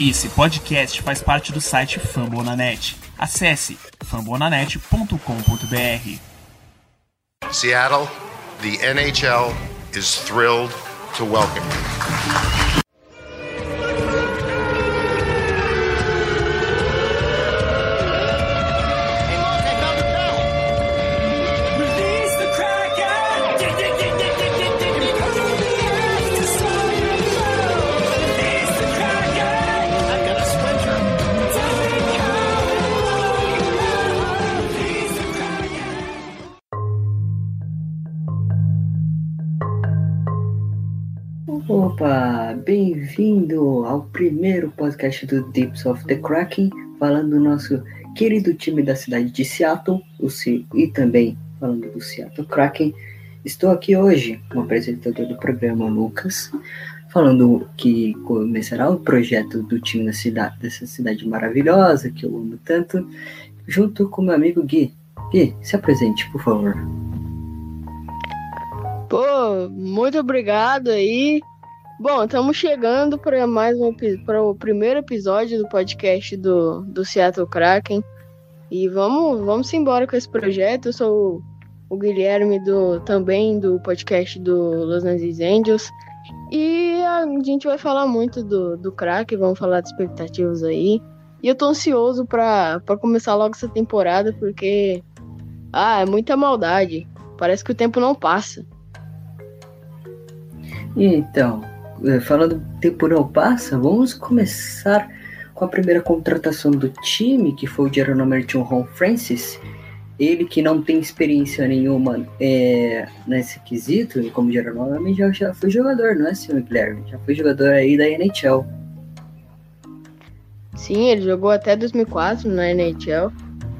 Esse podcast faz parte do site Fambonanet. Acesse fambonanet.com.br. Seattle, the NHL is thrilled to welcome you. Primeiro podcast do Deeps of the Kraken, falando do nosso querido time da cidade de Seattle, o C e também falando do Seattle Kraken. Estou aqui hoje com o apresentador do programa, Lucas, falando que começará o projeto do time da cidade, dessa cidade maravilhosa que eu amo tanto, junto com meu amigo Gui. Gui, se apresente, por favor. Pô, muito obrigado aí. Bom, estamos chegando para mais um para o primeiro episódio do podcast do, do Seattle Kraken. E vamos, vamos embora com esse projeto. Eu sou o, o Guilherme do também do podcast do Los Angeles Angels. E a gente vai falar muito do, do Kraken, vamos falar de expectativas aí. E eu tô ansioso para começar logo essa temporada, porque ah, é muita maldade. Parece que o tempo não passa. Então, falando tempo não passa, vamos começar com a primeira contratação do time, que foi o Jerome John Ron Francis. Ele que não tem experiência nenhuma é, nesse quesito, e como Jerome já, já foi jogador, não é, senhor Guilherme? Já foi jogador aí da NHL. Sim, ele jogou até 2004 na NHL.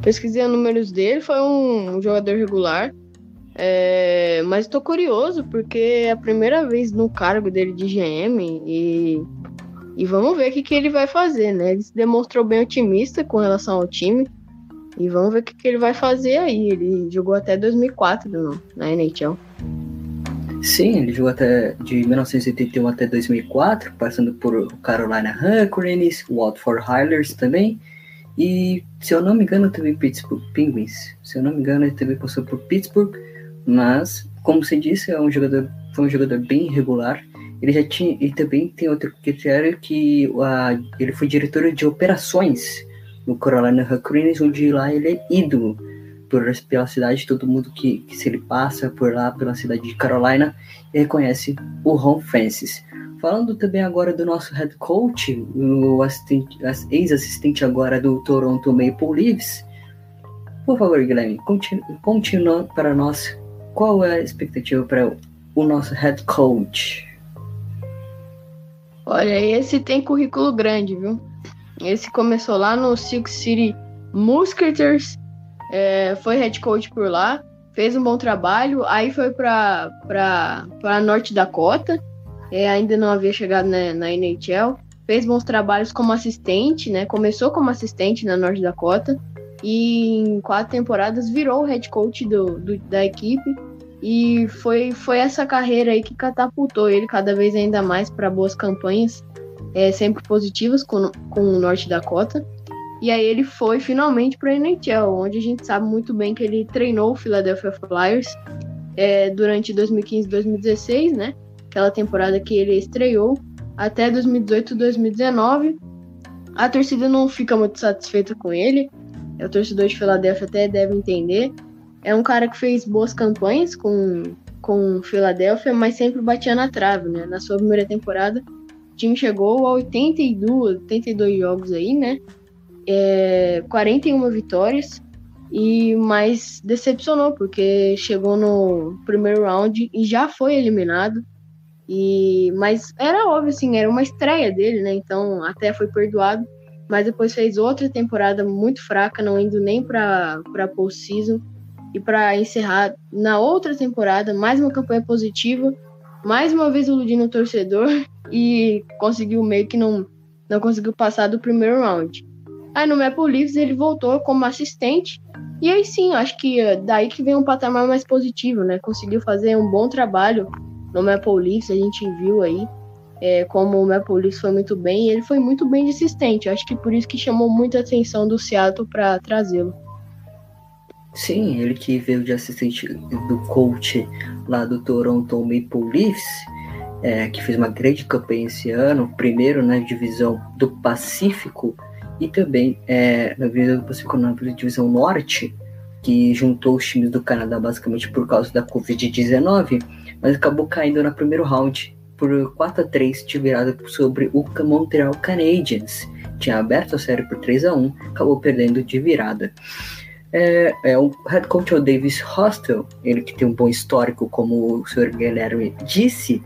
Pesquisei os números dele, foi um jogador regular. É, mas estou curioso porque é a primeira vez no cargo dele de GM e, e vamos ver o que, que ele vai fazer, né? Ele se demonstrou bem otimista com relação ao time e vamos ver o que, que ele vai fazer aí. Ele jogou até 2004 no, na NHL. Sim, ele jogou até de 1981 até 2004, passando por Carolina Hurricanes, Watford Highlanders também. E, se eu não me engano, também Pittsburgh Penguins. Se eu não me engano, ele também passou por Pittsburgh mas, como você disse, é um jogador, foi um jogador bem irregular. Ele já tinha, e também tem outro critério que uh, ele foi diretor de operações no Carolina Hurricanes, onde lá ele é ídolo por, pela cidade, todo mundo que, que se ele passa por lá, pela cidade de Carolina, reconhece o Ron Francis. Falando também agora do nosso head coach, o ex-assistente agora do Toronto Maple Leafs. Por favor, Guilherme, continue, continue para nós qual é a expectativa para o nosso head coach? Olha, esse tem currículo grande, viu? Esse começou lá no Silk City Musketeers, é, foi head coach por lá, fez um bom trabalho, aí foi para Norte Dakota, é, ainda não havia chegado na, na NHL, fez bons trabalhos como assistente, né? Começou como assistente na Norte Dakota e em quatro temporadas virou o head coach do, do, da equipe. E foi, foi essa carreira aí que catapultou ele cada vez ainda mais para boas campanhas, é, sempre positivas com, com o Norte Dakota. E aí ele foi finalmente para a NHL, onde a gente sabe muito bem que ele treinou o Philadelphia Flyers é, durante 2015 e 2016, né? Aquela temporada que ele estreou, até 2018 e 2019. A torcida não fica muito satisfeita com ele, o torcedor de Filadélfia até deve entender. É um cara que fez boas campanhas com, com Filadélfia, mas sempre batia na trave, né? Na sua primeira temporada, o time chegou a 82, 82 jogos aí, né? É, 41 vitórias, e mas decepcionou, porque chegou no primeiro round e já foi eliminado. E, mas era óbvio, assim, era uma estreia dele, né? Então até foi perdoado mas depois fez outra temporada muito fraca, não indo nem para postseason. E para encerrar na outra temporada mais uma campanha positiva, mais uma vez iludindo o torcedor. E conseguiu meio que não não conseguiu passar do primeiro round. Aí no Maple Leafs ele voltou como assistente. E aí sim, acho que eh, daí que vem um patamar mais positivo, né? Conseguiu fazer um bom trabalho no Maple Leafs, a gente viu aí é, como o Maple foi muito bem, ele foi muito bem assistente. Acho que por isso que chamou muita atenção do Seattle para trazê-lo. Sim, ele que veio de assistente do coach lá do Toronto Maple Leafs, é, que fez uma grande campanha esse ano, primeiro na divisão do Pacífico e também é, na divisão do Pacífico na divisão Norte, que juntou os times do Canadá basicamente por causa da Covid-19, mas acabou caindo no primeiro round por 4 a 3 de virada sobre o Montreal Canadiens. Tinha aberto a série por 3 a 1 acabou perdendo de virada. É, é, o head coach é o Davis Hostel, ele que tem um bom histórico, como o Sr. Guilherme disse,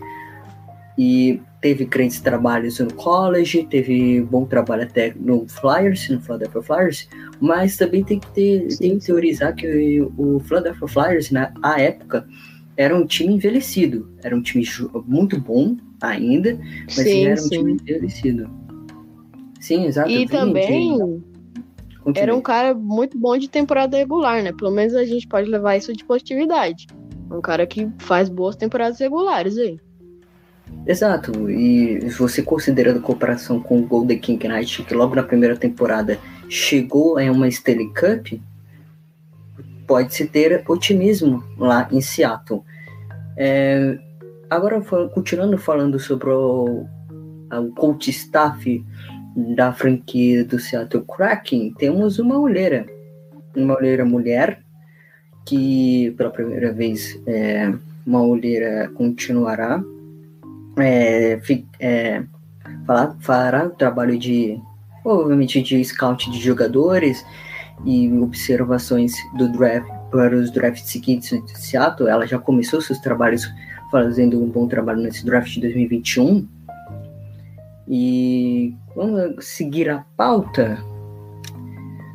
e teve grandes trabalhos no college, teve bom trabalho até no Flyers, no Philadelphia Flyers, mas também tem que, ter, tem que teorizar que o Philadelphia Flyers, na época, era um time envelhecido, era um time muito bom ainda, mas sim, era um sim. time envelhecido. Sim, exato. E também era um cara muito bom de temporada regular, né? Pelo menos a gente pode levar isso de positividade. Um cara que faz boas temporadas regulares aí. Exato, e você considerando a comparação com o Golden King Knight, que logo na primeira temporada chegou em uma Stanley Cup, pode-se ter otimismo lá em Seattle. É, agora, continuando falando sobre o, o coach staff da franquia do Seattle Kraken, temos uma olheira, uma olheira mulher, que pela primeira vez é, uma olheira continuará, é, é, fará, fará trabalho de, obviamente, de scout de jogadores e observações do draft para os drafts seguintes de Seattle. Ela já começou seus trabalhos fazendo um bom trabalho nesse draft de 2021 e vamos seguir a pauta.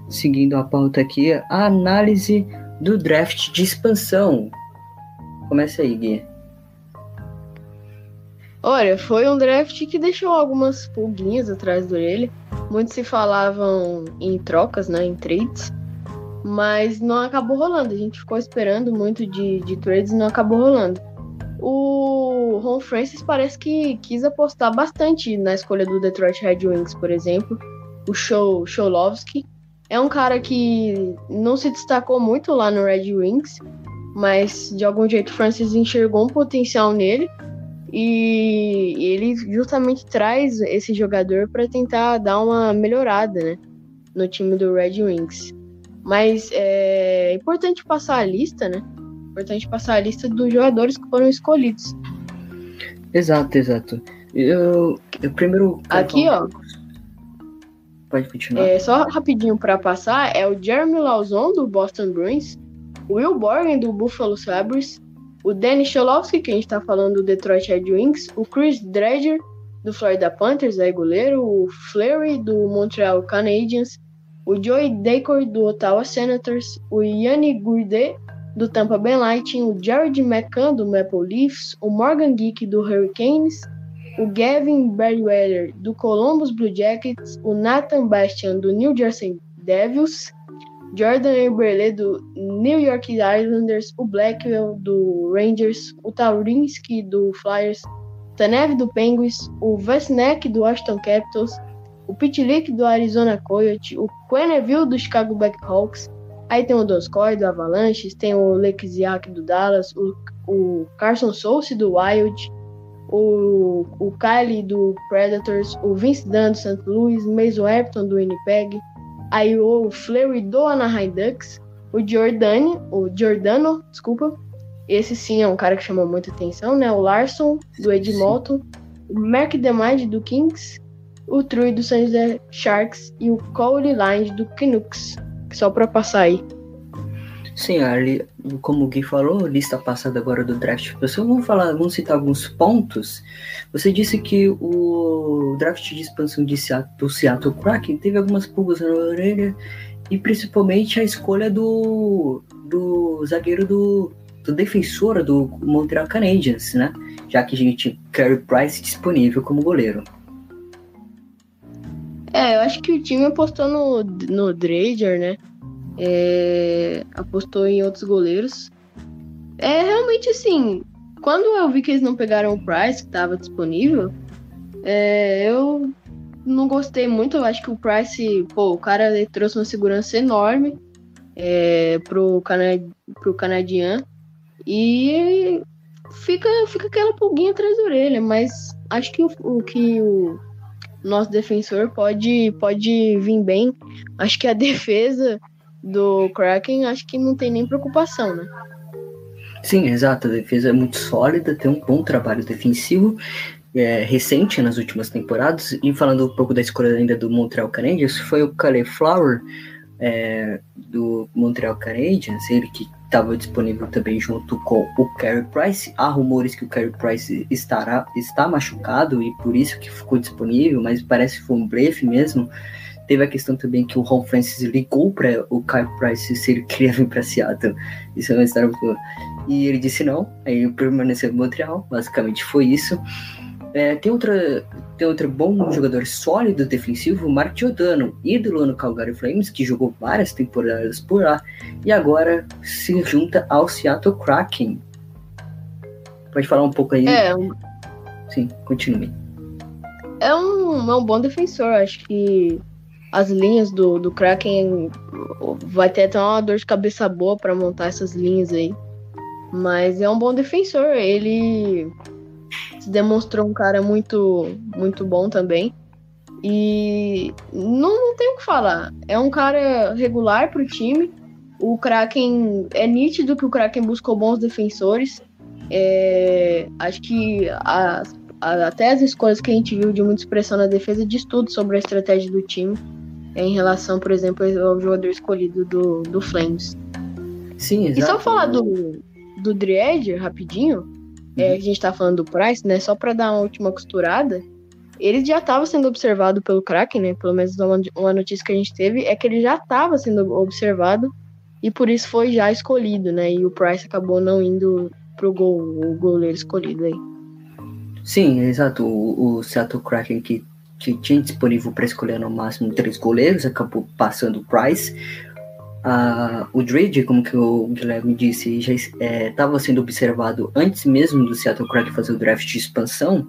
Seguindo a pauta aqui, a análise do draft de expansão. Começa aí, Gui. Olha, foi um draft que deixou algumas pulguinhas atrás do orelha. Muitos se falavam em trocas, né, em trades, mas não acabou rolando. A gente ficou esperando muito de, de trades e não acabou rolando o Ron Francis parece que quis apostar bastante na escolha do Detroit Red Wings, por exemplo. O Show Showlovsky é um cara que não se destacou muito lá no Red Wings, mas de algum jeito Francis enxergou um potencial nele e ele justamente traz esse jogador para tentar dar uma melhorada né, no time do Red Wings. Mas é importante passar a lista, né? importante passar a lista dos jogadores que foram escolhidos. Exato, exato. Eu, eu primeiro. Aqui, ó. Pode continuar. É, só rapidinho para passar, é o Jeremy Lauzon, do Boston Bruins, o Will Borgen, do Buffalo Sabres, o Danny Cholowski, que a gente tá falando do Detroit Red Wings, o Chris Dredger, do Florida Panthers, aí goleiro, o Fleury, do Montreal Canadiens, o Joey Dacor, do Ottawa Senators, o Yanni Gourde, do Tampa Bay Lightning, o Jared McCann do Maple Leafs, o Morgan Geek do Hurricanes, o Gavin Berryweather do Columbus Blue Jackets, o Nathan Bastian do New Jersey Devils, Jordan Eberle do New York Islanders, o Blackwell do Rangers, o Taurinski do Flyers, Tanev do Penguins, o Vesnek do Washington Capitals, o Pitlick do Arizona Coyote, o Quenneville do Chicago Blackhawks, Aí tem o Donskoy do Avalanche, tem o Lexiak do Dallas, o, o Carson Souce do Wild, o, o Kylie do Predators, o Vince Dunn do St. Louis, Mason Epton do Winnipeg, aí o Fleury do Anaheim Ducks, o Giordani, o Giordano, desculpa, esse sim é um cara que chamou muita atenção, né? O Larson do Edmonton, o Mark DeMide do Kings, o True do San Jose Sharks e o Cole Lines do Canucks. Só para passar aí. Sim, ali, como o Gui falou, lista passada agora do draft. Pessoal, vamos falar, vamos citar alguns pontos. Você disse que o draft de expansão de Seattle, do Seattle Kraken teve algumas pulgas na orelha e principalmente a escolha do, do zagueiro do, do defensor do Montreal Canadiens, né? Já que a gente Carey Price disponível como goleiro. É, eu acho que o time apostou no, no Drager, né? É, apostou em outros goleiros. É realmente assim. Quando eu vi que eles não pegaram o Price, que estava disponível, É, eu não gostei muito, eu acho que o Price, pô, o cara trouxe uma segurança enorme é, pro, cana pro canadiano e fica, fica aquela pulguinha atrás da orelha, mas acho que o, o que o nosso defensor pode, pode vir bem. Acho que a defesa do Kraken, acho que não tem nem preocupação, né? Sim, exato. A defesa é muito sólida, tem um bom trabalho defensivo é, recente nas últimas temporadas. E falando um pouco da escolha ainda do Montreal Canadiens, foi o Calais Flower é, do Montreal Canadiens, ele que estava disponível também junto com o Carey Price. Há rumores que o Carey Price estará, está machucado e por isso que ficou disponível, mas parece que foi um blefe mesmo. Teve a questão também que o Ron Francis ligou para o Carey Price se ele queria vir para Seattle. Isso é uma história muito... E ele disse não, aí ele permaneceu em Montreal, basicamente foi isso. É, tem, outra, tem outro bom jogador sólido defensivo, Mark Giordano, ídolo no Calgary Flames, que jogou várias temporadas por lá e agora se junta ao Seattle Kraken. Pode falar um pouco aí? É, Sim, continue. É um, é um bom defensor, acho que as linhas do, do Kraken vai ter até uma dor de cabeça boa para montar essas linhas aí. Mas é um bom defensor, ele se demonstrou um cara muito, muito bom também. E não, não tem o que falar. É um cara regular pro time. O Kraken. É nítido que o Kraken buscou bons defensores. É, acho que a, a, até as escolhas que a gente viu de muita expressão na defesa diz tudo sobre a estratégia do time. É, em relação, por exemplo, ao jogador escolhido do, do Flames. Sim, exato. E só falar do, do Dried, rapidinho é, a gente tá falando do Price, né? Só para dar uma última costurada, ele já estava sendo observado pelo Kraken, né? Pelo menos uma, uma notícia que a gente teve é que ele já estava sendo observado e por isso foi já escolhido, né? E o Price acabou não indo pro gol, o goleiro escolhido aí. Sim, exato. O, o Seattle Kraken que, que tinha disponível para escolher no máximo três goleiros acabou passando o Price o Drake, como que o Guilherme disse, já estava é, sendo observado antes mesmo do Seattle Kraken fazer o draft de expansão,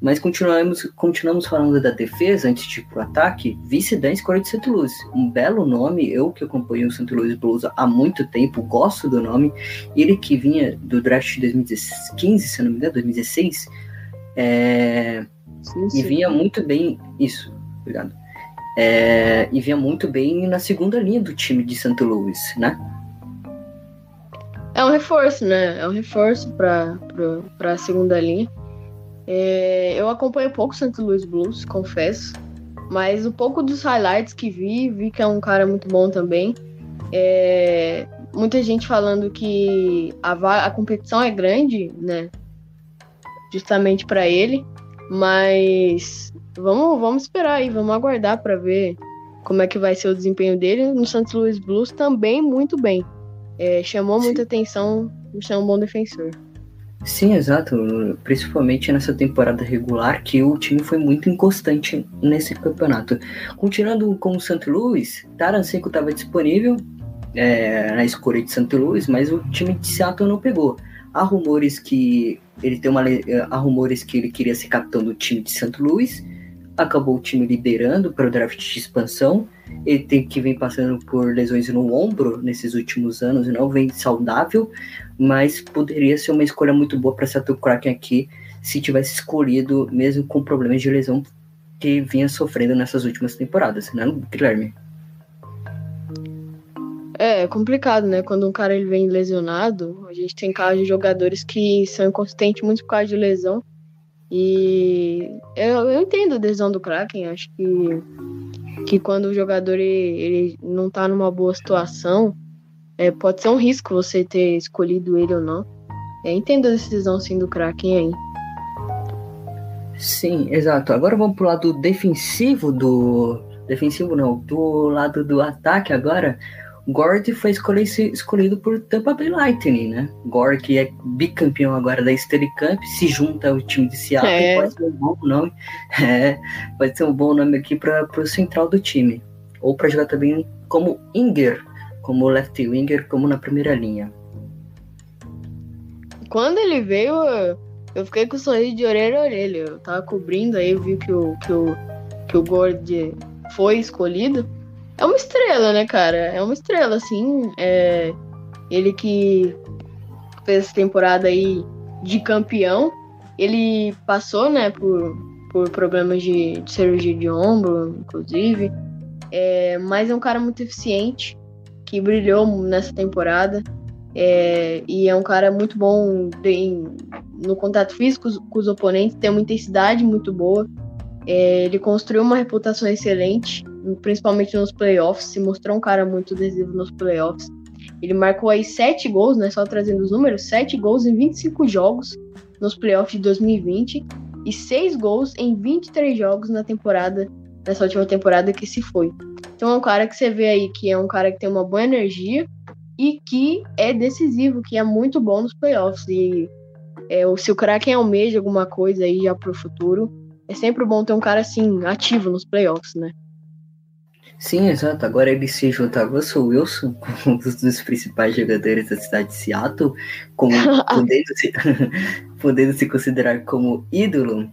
mas continuamos, continuamos falando da defesa antes de ir pro ataque, vice da escolha de St. Louis. Um belo nome, eu que acompanho o St. Louis Blues há muito tempo, gosto do nome. Ele que vinha do draft de 2015, se não me engano, 2016, é, sim, sim. e vinha muito bem. Isso, obrigado é, e vinha muito bem na segunda linha do time de St. Louis, né? É um reforço, né? É um reforço para a segunda linha. É, eu acompanho pouco o St. Louis Blues, confesso. Mas um pouco dos highlights que vi, vi que é um cara muito bom também. É, muita gente falando que a, a competição é grande, né? Justamente para ele. Mas Vamos, vamos esperar aí, vamos aguardar para ver como é que vai ser o desempenho dele. No Santos Louis Blues também muito bem. É, chamou muita atenção, é um bom defensor. Sim, exato. Principalmente nessa temporada regular, que o time foi muito inconstante nesse campeonato. Continuando com o Santos Louis, Taranseco estava disponível é, na escolha de Santos Louis, mas o time de Seattle não pegou. Há rumores que ele tem uma, há rumores que ele queria ser capitão do time de Santos Louis acabou o time liberando para o draft de expansão. Ele tem que vem passando por lesões no ombro nesses últimos anos não vem saudável, mas poderia ser uma escolha muito boa para Seattle Kraken aqui se tivesse escolhido mesmo com problemas de lesão que vinha sofrendo nessas últimas temporadas, né, Guilherme? É, complicado, né? Quando um cara ele vem lesionado, a gente tem casos de jogadores que são inconsistentes muito por causa de lesão e eu, eu entendo a decisão do Kraken, acho que, que quando o jogador ele, ele não tá numa boa situação, é, pode ser um risco você ter escolhido ele ou não. É, entendo a decisão sim do Kraken aí. Sim, exato. Agora vamos pro lado defensivo do. Defensivo não, do lado do ataque agora. Gord foi escolhido por Tampa Bay Lightning, né? Gord, que é bicampeão agora da Stanley Cup, se junta ao time de Seattle, é. pode ser um bom nome. É, pode ser um bom nome aqui para o central do time. Ou para jogar também como Inger, como left winger, como na primeira linha. Quando ele veio, eu fiquei com o sorriso de orelha a orelha. Eu tava cobrindo aí, eu vi que o, que o, que o Gord foi escolhido. É uma estrela, né, cara? É uma estrela, assim. É... Ele que fez essa temporada aí de campeão. Ele passou, né, por, por problemas de, de cirurgia de ombro, inclusive. É, mas é um cara muito eficiente, que brilhou nessa temporada. É, e é um cara muito bom de, no contato físico com os oponentes, tem uma intensidade muito boa. É, ele construiu uma reputação excelente, principalmente nos playoffs, se mostrou um cara muito decisivo nos playoffs. Ele marcou aí sete gols, né? Só trazendo os números, sete gols em 25 jogos nos playoffs de 2020 e seis gols em 23 jogos na temporada, nessa última temporada que se foi. Então é um cara que você vê aí que é um cara que tem uma boa energia, e que é decisivo, que é muito bom nos playoffs. E é, se o Kraken almeja alguma coisa aí já pro futuro, é sempre bom ter um cara assim, ativo nos playoffs, né? Sim, exato. Agora ele se junta a Russell Wilson, um dos principais jogadores da cidade de Seattle, como, podendo, se, podendo se considerar como ídolo.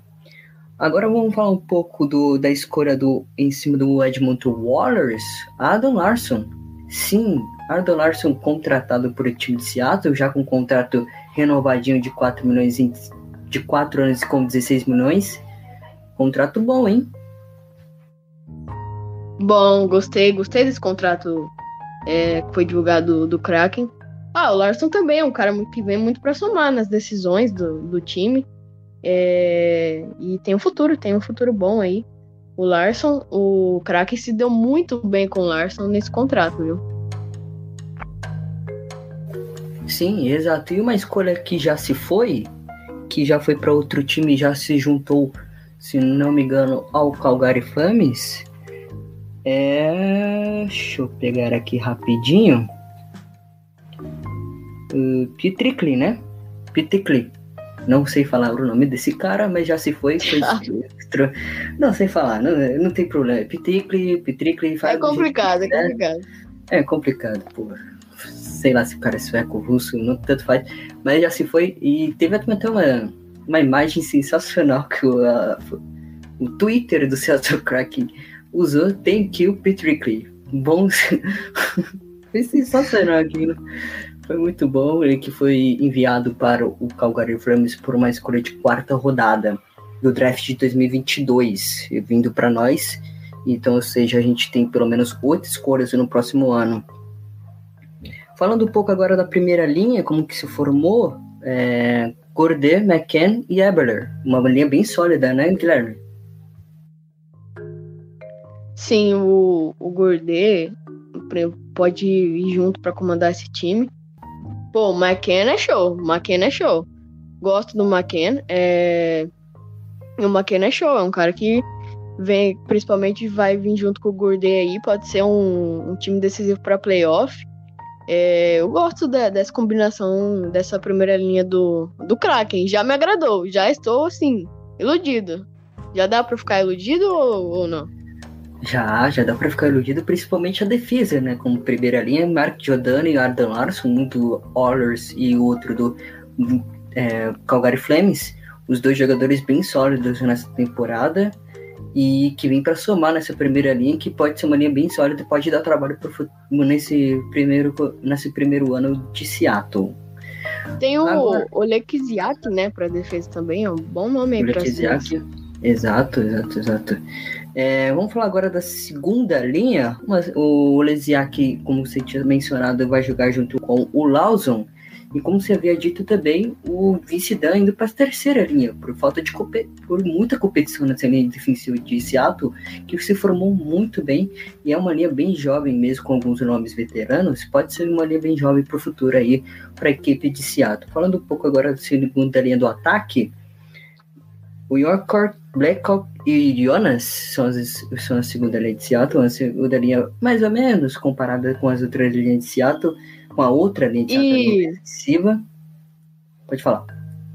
Agora vamos falar um pouco do, da escolha do, em cima do Edmonton Warriors, Adam Larson. Sim, Ardo Larson contratado por o time de Seattle, já com um contrato renovadinho de 4 milhões de 4 anos com 16 milhões. Contrato bom, hein? Bom, gostei, gostei desse contrato é, que foi divulgado do, Kraken. Ah, o Larson também é um cara que vem muito para somar nas decisões do, do time. É, e tem um futuro, tem um futuro bom aí. O Larson, o Kraken se deu muito bem com o Larson nesse contrato, viu? Sim, exato. E uma escolha que já se foi, que já foi para outro time, já se juntou, se não me engano, ao Calgary Flames. É. Deixa eu pegar aqui rapidinho. Uh, Pitricli, né? Pitricli. Não sei falar o nome desse cara, mas já se foi. foi não sei falar, não, não tem problema. Pitricli, Pitricli. É complicado, é complicado. É complicado, porra sei lá se o cara é sueco, russo, não tanto faz, mas já se foi e teve até uma, uma imagem sensacional que o, a, o Twitter do Seattle Kraken usou, thank you Petrickley. Bom, foi sensacional aquilo. Foi muito bom, ele que foi enviado para o Calgary Flames por uma escolha de quarta rodada do draft de 2022, vindo para nós. Então, ou seja, a gente tem pelo menos oito escolhas no próximo ano. Falando um pouco agora da primeira linha, como que se formou, é, Gourdet, McCann e Eberler. Uma linha bem sólida, né, Guilherme? Sim, o, o Gourdet pode ir junto para comandar esse time. Pô, o McCann é show, o McCann é show. Gosto do McCann. É... O McCann é show, é um cara que vem, principalmente vai vir junto com o Gourdet aí, pode ser um, um time decisivo para playoff. É, eu gosto de, dessa combinação dessa primeira linha do, do Kraken. Já me agradou. Já estou, assim, iludido. Já dá para ficar iludido ou, ou, não? Já, já dá para ficar iludido, principalmente a defesa, né? Como primeira linha, Mark Giordano e Arden Larson, um do Oilers e o outro do, é, Calgary Flames. Os dois jogadores bem sólidos nessa temporada e que vem para somar nessa primeira linha, que pode ser uma linha bem sólida, pode dar trabalho pro, nesse, primeiro, nesse primeiro ano de Seattle. Tem o Agora, Oleksiak, né, para defesa também, é um bom nome aí para Exato, exato, exato. É, vamos falar agora da segunda linha. O Oleksiak, como você tinha mencionado, vai jogar junto com o Lawson. E como você havia dito também, o vice-Dan indo para a terceira linha, por falta de por muita competição nessa linha defensiva de Seattle, que se formou muito bem e é uma linha bem jovem mesmo, com alguns nomes veteranos, pode ser uma linha bem jovem para o futuro aí para a equipe de Seattle. Falando um pouco agora da segunda linha do ataque, o York Blackhawk e Jonas são, as, são a segunda linha de Seattle, a segunda linha mais ou menos comparada com as outras linhas de Seattle, com a outra linha de e... defensiva. Pode falar.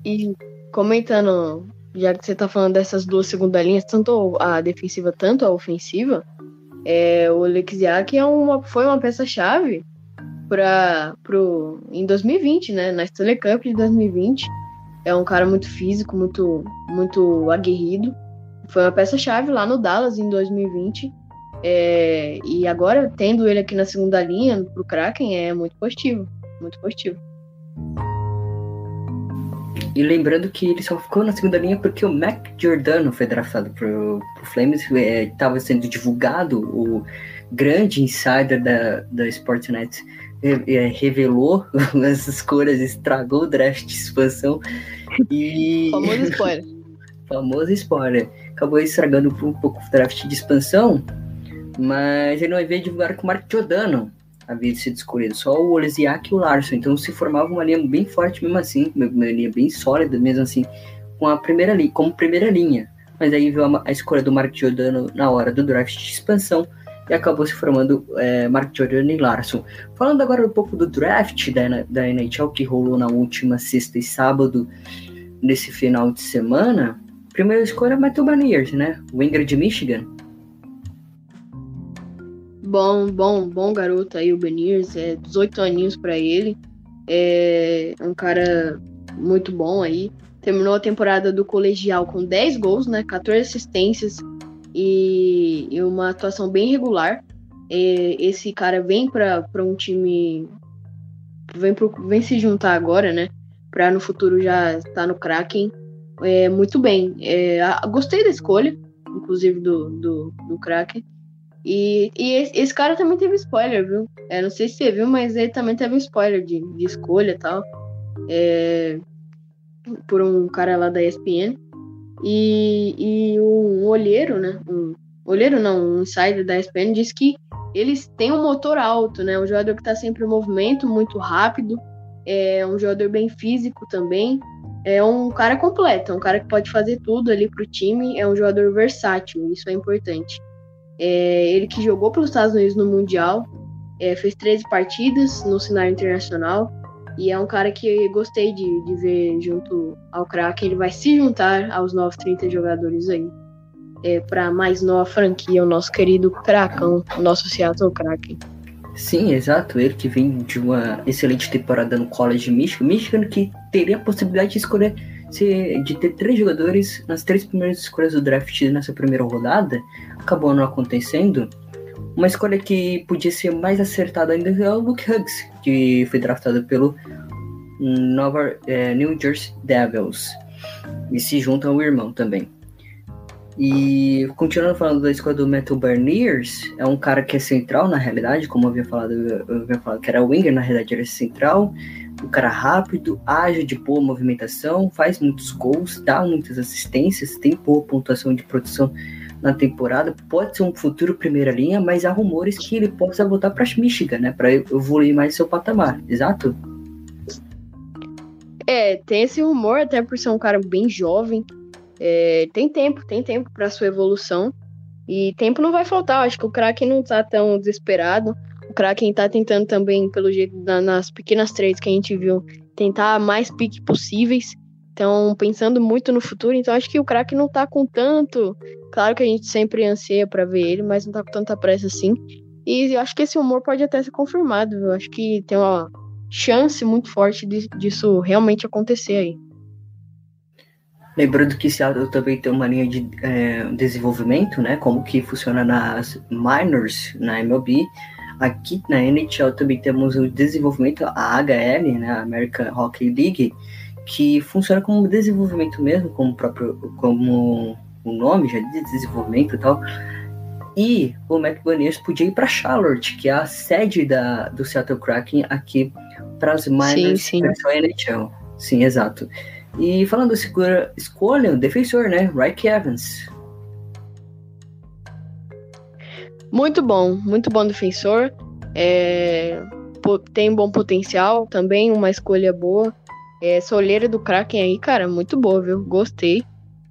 E comentando, já que você tá falando dessas duas segundas linhas, tanto a defensiva, tanto a ofensiva, é, o Lexiak é uma, foi uma peça-chave para pro em 2020, né, na Stanley Cup de 2020. É um cara muito físico, muito, muito aguerrido. Foi uma peça-chave lá no Dallas em 2020. É, e agora, tendo ele aqui na segunda linha pro Kraken, é muito positivo. Muito positivo. E lembrando que ele só ficou na segunda linha porque o Mac Giordano foi draftado pro, pro Flames. Estava é, sendo divulgado, o grande insider da, da Sportnet é, revelou as escolhas, estragou o draft de expansão. E... Famoso spoiler. Famoso spoiler. Acabou estragando um pouco o draft de expansão, mas ele não havia divulgado que o Mark Giordano havia sido escolhido, só o Olesiak e o Larson. Então se formava uma linha bem forte mesmo assim, uma linha bem sólida mesmo assim, com a primeira linha, como primeira linha. Mas aí veio a, a escolha do Mark Giordano na hora do draft de expansão e acabou se formando é, Mark Giordano e Larson. Falando agora um pouco do draft da, da NHL que rolou na última sexta e sábado nesse final de semana, primeira escolha é Matthew Baniers, né? Winger de Michigan. Bom, bom, bom garoto aí, o Beniers, é 18 aninhos para ele. É um cara muito bom aí. Terminou a temporada do colegial com 10 gols, né? 14 assistências e, e uma atuação bem regular. É, esse cara vem para um time. Vem, pro, vem se juntar agora, né? Para no futuro já estar tá no Kraken. É, muito bem. É, gostei da escolha, inclusive do, do, do Kraken. E, e esse, esse, cara também teve spoiler, viu? É, não sei se você viu, mas ele também teve um spoiler de, de escolha e tal. É, por um cara lá da ESPN. E, e um olheiro, né? Um olheiro não, um insider da ESPN disse que eles têm um motor alto, né? Um jogador que está sempre em movimento, muito rápido. É um jogador bem físico também. É um cara completo, é um cara que pode fazer tudo ali pro time. É um jogador versátil, isso é importante. É, ele que jogou pelos Estados Unidos no Mundial, é, fez 13 partidas no cenário internacional e é um cara que gostei de, de ver junto ao craque. Ele vai se juntar aos novos 30 jogadores aí. É, para mais nova franquia, o nosso querido Cracão, o nosso Seattle Kraken. Sim, exato. Ele que vem de uma excelente temporada no College Michigan. Michigan que teria a possibilidade de escolher de ter três jogadores nas três primeiras escolhas do draft nessa primeira rodada, acabou não acontecendo. Uma escolha que podia ser mais acertada ainda é o Luke Huggs, que foi draftado pelo Nova, é, New Jersey Devils. E se junta ao irmão também. E continuando falando da escolha do Metal Barniers, é um cara que é central na realidade, como eu havia falado, eu havia falado que era winger, na realidade ele é central, um cara rápido, ágil, de boa movimentação, faz muitos gols, dá muitas assistências, tem boa pontuação de produção na temporada, pode ser um futuro primeira linha, mas há rumores que ele possa voltar para Michigan, né, para evoluir mais seu patamar, exato? É, tem esse rumor, até por ser um cara bem jovem, é, tem tempo, tem tempo para sua evolução, e tempo não vai faltar, acho que o craque não tá tão desesperado, o Kraken tá tentando também, pelo jeito, nas pequenas trades que a gente viu, tentar mais piques possíveis. Então, pensando muito no futuro, então acho que o Kraken não tá com tanto. Claro que a gente sempre anseia para ver ele, mas não tá com tanta pressa assim. E eu acho que esse humor pode até ser confirmado. Eu acho que tem uma chance muito forte disso realmente acontecer aí. Lembrando que Seattle também tem uma linha de é, desenvolvimento, né? Como que funciona nas minors, na MLB. Aqui na NHL também temos o desenvolvimento, a HL, né, American Hockey League, que funciona como desenvolvimento mesmo, como próprio, como o nome já diz, desenvolvimento e tal. E o McBurners podia ir para Charlotte, que é a sede da, do Seattle Kraken aqui para as minors sim, sim. NHL. Sim, exato. E falando segura escolha, o defensor, né? Ryke Evans. Muito bom, muito bom defensor. É, tem bom potencial também, uma escolha boa. É, soleira do Kraken aí, cara, muito boa, viu? Gostei.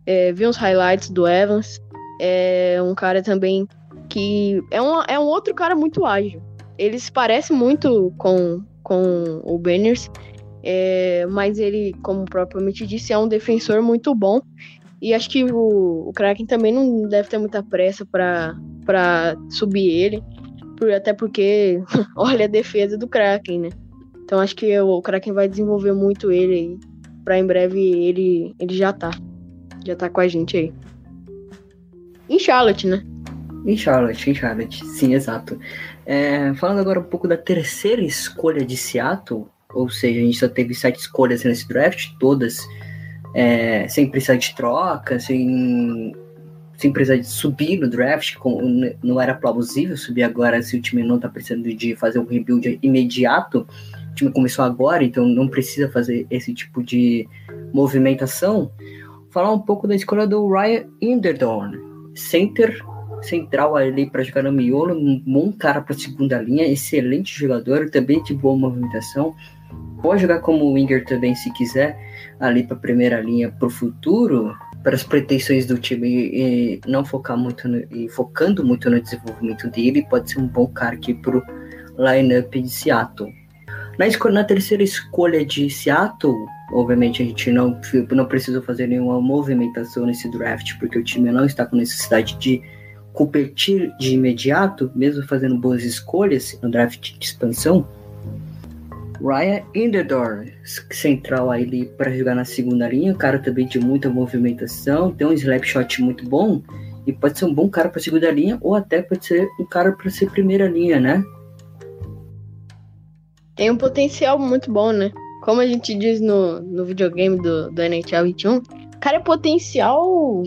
É, vi uns highlights do Evans. É um cara também que é um, é um outro cara muito ágil. Ele se parece muito com, com o Banners, é, mas ele, como propriamente disse, é um defensor muito bom. E acho que o, o Kraken também não deve ter muita pressa para subir ele, por, até porque olha a defesa do Kraken, né? Então acho que o, Kraken vai desenvolver muito ele pra em breve ele, ele já tá. Já tá com a gente aí. Em Charlotte, né? Em Charlotte, em Charlotte, sim, exato. É, falando agora um pouco da terceira escolha de Seattle, ou seja, a gente só teve sete escolhas nesse draft, todas é, sem precisar de troca, sem, sem precisar de subir no draft, com, não era plausível subir agora se o time não está precisando de fazer um rebuild imediato. O time começou agora, então não precisa fazer esse tipo de movimentação. Falar um pouco da escolha do Ryan Inderdorn, center central ali para jogar no miolo, um bom cara para segunda linha, excelente jogador, também de boa movimentação. Pode jogar como winger também se quiser, ali para primeira linha para o futuro, para as pretensões do time e não focar muito no, e focando muito no desenvolvimento dele, pode ser um bom cara aqui para o lineup de Seattle. Na, escolha, na terceira escolha de Seattle, obviamente a gente não, não precisou fazer nenhuma movimentação nesse draft, porque o time não está com necessidade de competir de imediato, mesmo fazendo boas escolhas no draft de expansão. Ryan Inderdor, central aí para jogar na segunda linha, cara também de muita movimentação, tem um slap shot muito bom e pode ser um bom cara para segunda linha ou até pode ser um cara para ser primeira linha, né? Tem um potencial muito bom, né? Como a gente diz no, no videogame do, do NHL 21, cara é potencial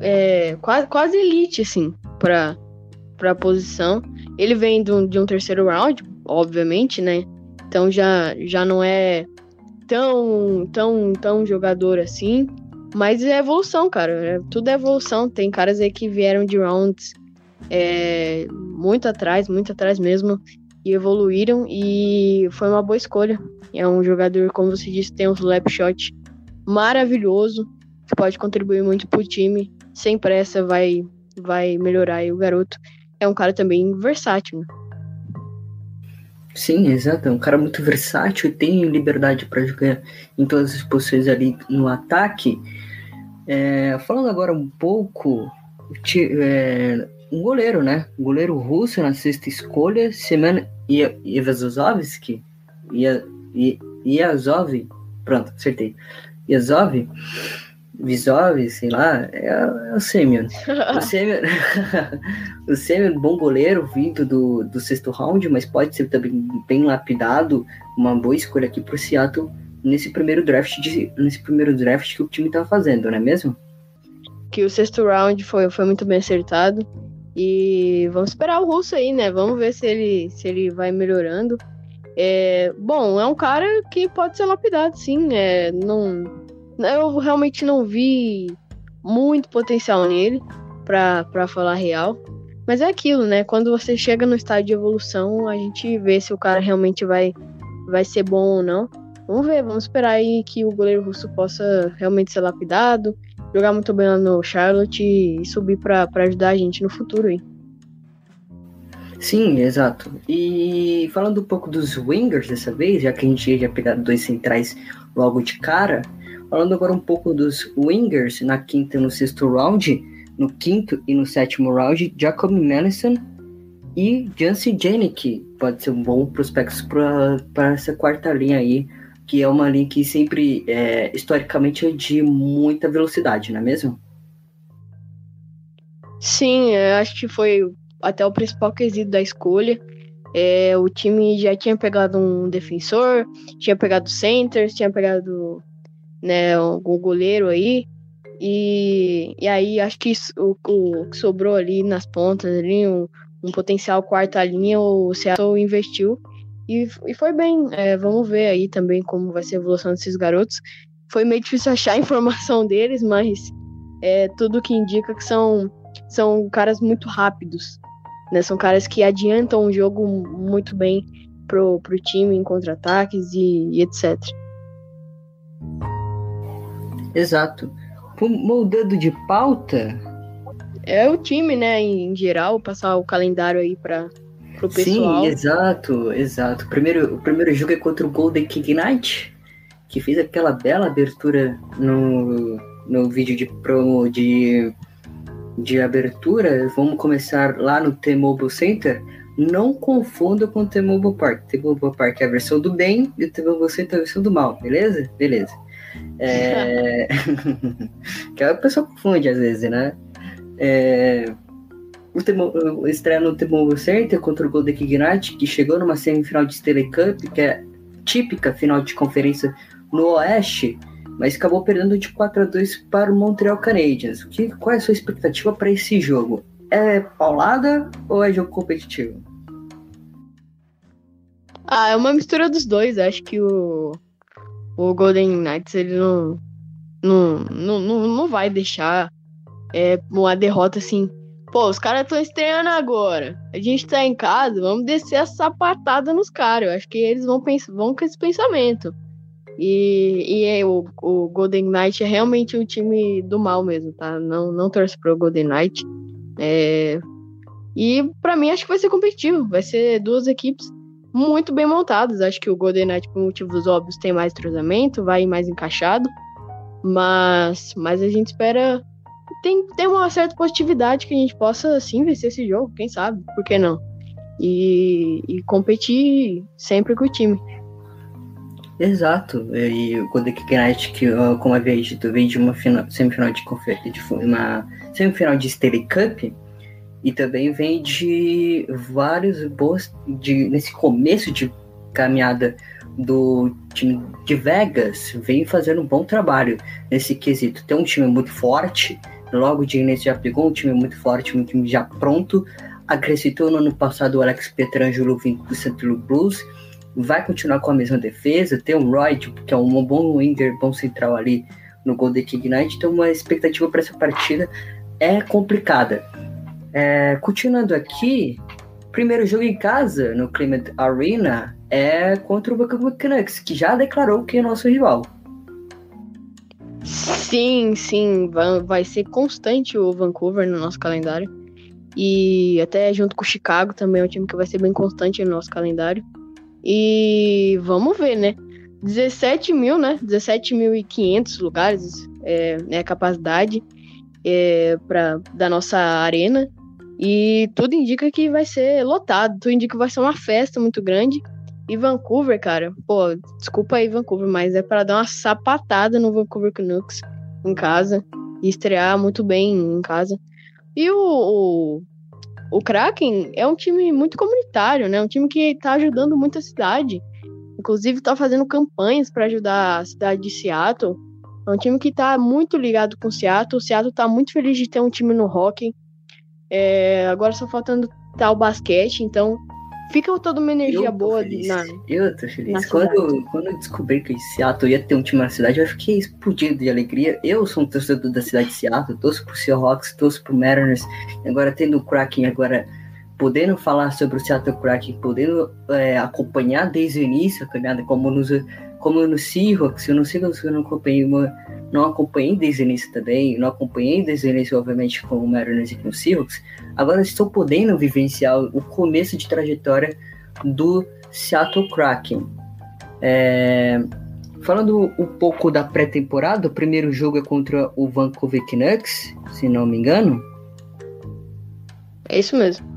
é, quase, quase elite, assim, pra, pra posição. Ele vem de um, de um terceiro round, obviamente, né? Então já, já não é tão, tão, tão jogador assim. Mas é evolução, cara. É, tudo é evolução. Tem caras aí que vieram de rounds é, muito atrás, muito atrás mesmo. E evoluíram. E foi uma boa escolha. É um jogador, como você disse, tem um slap shot maravilhoso. Que pode contribuir muito pro time sem pressa vai, vai melhorar. E o garoto é um cara também versátil. Né? Sim, exato. É um cara muito versátil tem liberdade para jogar em todas as posições ali no ataque. É, falando agora um pouco, é, um goleiro, né? Um goleiro russo na sexta escolha, Semen Ivazovski. Iazov, pronto, acertei. Iazov Visov, sei lá, é, é o Semyon. O Semyon, o Semyon, bom goleiro, vindo do, do sexto round, mas pode ser também bem lapidado, uma boa escolha aqui pro Seattle nesse primeiro draft de, nesse primeiro draft que o time tá fazendo, não é mesmo? Que o sexto round foi, foi muito bem acertado. E vamos esperar o russo aí, né? Vamos ver se ele, se ele vai melhorando. É, bom, é um cara que pode ser lapidado, sim. É, não, eu realmente não vi muito potencial nele, pra falar real. Mas é aquilo, né? Quando você chega no estágio de evolução, a gente vê se o cara realmente vai, vai ser bom ou não. Vamos ver, vamos esperar aí que o goleiro russo possa realmente ser lapidado, jogar muito bem lá no Charlotte e subir para ajudar a gente no futuro aí. Sim, exato. E falando um pouco dos wingers dessa vez, já que a gente ia pegar dois centrais logo de cara, Falando agora um pouco dos wingers na quinta e no sexto round, no quinto e no sétimo round, Jacob Mellison e Jancy Janik pode ser um bom prospecto para essa quarta linha aí, que é uma linha que sempre, é, historicamente, é de muita velocidade, não é mesmo? Sim, acho que foi até o principal quesito da escolha. É, o time já tinha pegado um defensor, tinha pegado centers, tinha pegado né, goleiro aí. E, e aí acho que isso, o, o que sobrou ali nas pontas, ali, um, um potencial quarta linha, o Seattle investiu e, e foi bem. É, vamos ver aí também como vai ser a evolução desses garotos. Foi meio difícil achar a informação deles, mas é tudo que indica que são, são caras muito rápidos. Né? São caras que adiantam o jogo muito bem pro, pro time em contra-ataques e, e etc. Exato. Moldando de pauta. É o time, né, em geral, passar o calendário aí para o pessoal. Sim, exato, exato. O primeiro, o primeiro jogo é contra o Golden King Knight, que fez aquela bela abertura no, no vídeo de promo de, de abertura. Vamos começar lá no T-Mobile Center. Não confunda com o T-Mobile Park. T-Mobile Park é a versão do bem e o T-Mobile Center é a versão do mal, beleza? Beleza. É... que a pessoa confunde às vezes, né? É... O Temo... estreia no T-Mobile Center contra o Golden Ignite, que chegou numa semifinal de Stanley Cup, que é típica final de conferência no Oeste, mas acabou perdendo de 4 a 2 para o Montreal Canadiens. Que, qual é a sua expectativa para esse jogo? É paulada ou é jogo competitivo? Ah, é uma mistura dos dois. Acho que o, o Golden Knights ele não, não, não, não, não vai deixar é, uma derrota assim. Pô, os caras estão estreando agora. A gente tá em casa, vamos descer a sapatada nos caras. Eu acho que eles vão, pensar, vão com esse pensamento. E, e é, o, o Golden Knight é realmente um time do mal mesmo, tá? Não, não torce pro Golden Knight. É, e para mim acho que vai ser competitivo. Vai ser duas equipes muito bem montadas. Acho que o Golden Knight, por motivos óbvios, tem mais treinamento, vai mais encaixado. Mas, mas a gente espera. Tem, tem uma certa positividade que a gente possa sim vencer esse jogo, quem sabe? Por que não? E, e competir sempre com o time. Exato. E o Golden Knight, que, como havia dito, veio de uma final, semifinal de, de uma semifinal de Stanley Cup e também vem de vários boas de nesse começo de caminhada do time de Vegas vem fazendo um bom trabalho nesse quesito. Tem um time muito forte, logo de início já pegou um time muito forte, um time já pronto. Acrescentou no ano passado o Alex Petrangelo vindo do St. Louis Blues vai continuar com a mesma defesa. Tem o Roy, que é um bom winger, bom central ali no Golden King Knight. Então, uma expectativa para essa partida é complicada. É, continuando aqui, primeiro jogo em casa no Climate Arena é contra o Canucks, que já declarou que é nosso rival. Sim, sim, vai ser constante o Vancouver no nosso calendário. E até junto com o Chicago também é um time que vai ser bem constante no nosso calendário. E vamos ver, né? 17 mil, né? 17.500 lugares é, é a capacidade é, pra, da nossa arena. E tudo indica que vai ser lotado, tudo indica que vai ser uma festa muito grande. E Vancouver, cara, pô, desculpa aí, Vancouver, mas é para dar uma sapatada no Vancouver Canucks em casa e estrear muito bem em casa. E o, o o Kraken é um time muito comunitário, né? Um time que está ajudando muito a cidade. Inclusive está fazendo campanhas para ajudar a cidade de Seattle. É um time que está muito ligado com o Seattle. O Seattle está muito feliz de ter um time no hockey. É, agora só faltando tal basquete, então fica toda uma energia boa feliz. na. Eu tô feliz. Quando, quando eu descobri que Seattle ia ter um time na cidade, eu fiquei explodido de alegria. Eu sou um torcedor da cidade de Seattle, torço pro Seahawks, torço pro Mariners. Agora tendo o Kraken, agora podendo falar sobre o Seattle Kraken, podendo é, acompanhar desde o início a caminhada, como nos, como no Seahawks, eu não sei se eu não acompanhei, não acompanhei desde o início também, não acompanhei desde o início, obviamente, com o Mariners e com o Seahawks, agora estou podendo vivenciar o começo de trajetória do Seattle Kraken. É, falando um pouco da pré-temporada, o primeiro jogo é contra o Vancouver Canucks, se não me engano. É isso mesmo.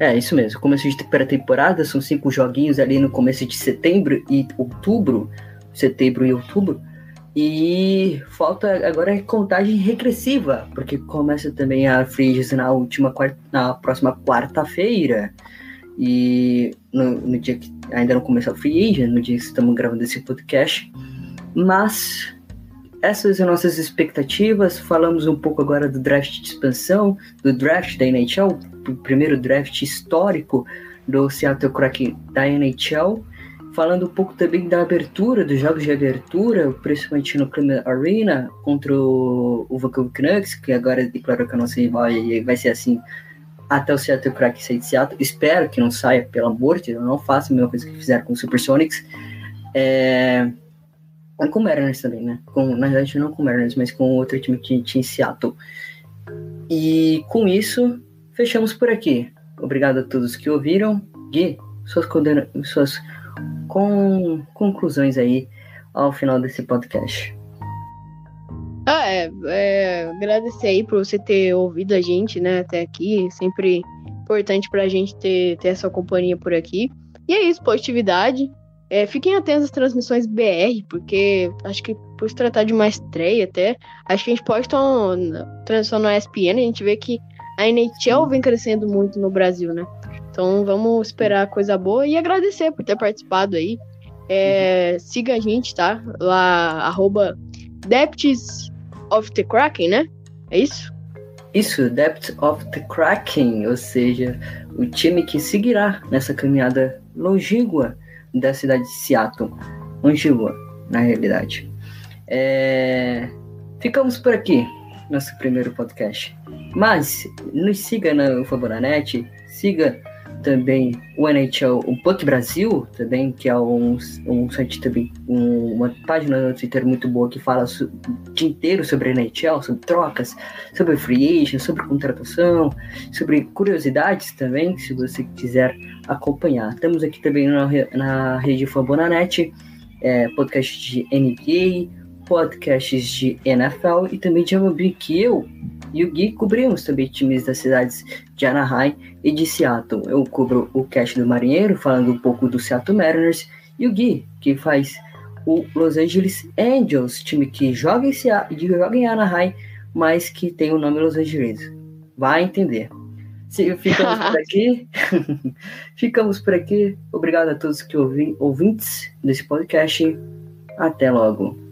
É, isso mesmo. Começo de pré-temporada, são cinco joguinhos ali no começo de setembro e outubro. Setembro e outubro. E falta agora a contagem regressiva, porque começa também a Free na última quarta, na próxima quarta-feira. E no, no, dia que ainda não começou a Free Agent, no dia que estamos gravando esse podcast. Mas essas são nossas expectativas. Falamos um pouco agora do draft de expansão, do draft da NHL, o primeiro draft histórico do Seattle Kraken da NHL. Falando um pouco também da abertura, dos jogos de abertura, principalmente no Cleveland Arena contra o, Vancouver Canucks, que agora declarou que a nossa rival e vai ser assim até o Seattle Kraken sair de Seattle. Espero que não saia, pelo amor de Deus, não faça a mesma coisa que fizeram com o Supersonics. É... E com o Mariners também, né? Com, na verdade, não com o Mariners, mas com outro time que tinha em Seattle. E com isso, fechamos por aqui. Obrigado a todos que ouviram. Gui, suas, condena suas com conclusões aí ao final desse podcast. Ah, é, é, agradecer aí por você ter ouvido a gente, né, até aqui. Sempre importante pra gente ter, ter essa companhia por aqui. E é isso, positividade. É, fiquem atentos às transmissões BR, porque acho que por se tratar de uma estreia até, acho que a gente pode estar transmissão no ESPN, a gente vê que a NHL vem crescendo muito no Brasil, né? Então vamos esperar coisa boa e agradecer por ter participado aí. É, siga a gente, tá? Lá, arroba Depths of the Kraken, né? É isso? Isso, Depth of the Kraken, ou seja, o time que seguirá nessa caminhada longínqua da cidade de Seattle. Longínqua, na realidade. É... Ficamos por aqui, nosso primeiro podcast. Mas nos siga no Favoranet, siga também o NHL, o Puck Brasil, também, que é um, um site também, um, uma página no Twitter muito boa que fala o dia inteiro sobre NHL, sobre trocas, sobre free agent, sobre contratação, sobre curiosidades também, se você quiser acompanhar. Estamos aqui também na, na rede Fambonanet, é, podcast de NBA, podcasts de NFL e também de MLB que eu e o Gui cobrimos também times das cidades de Anaheim e de Seattle. Eu cubro o cast do Marinheiro, falando um pouco do Seattle Mariners, e o Gui, que faz o Los Angeles Angels, time que joga em, Seattle, joga em Anaheim, mas que tem o nome Los Angeles. Vai entender. Ficamos por aqui. Ficamos por aqui. Obrigado a todos que ouvem, ouvintes desse podcast. Até logo.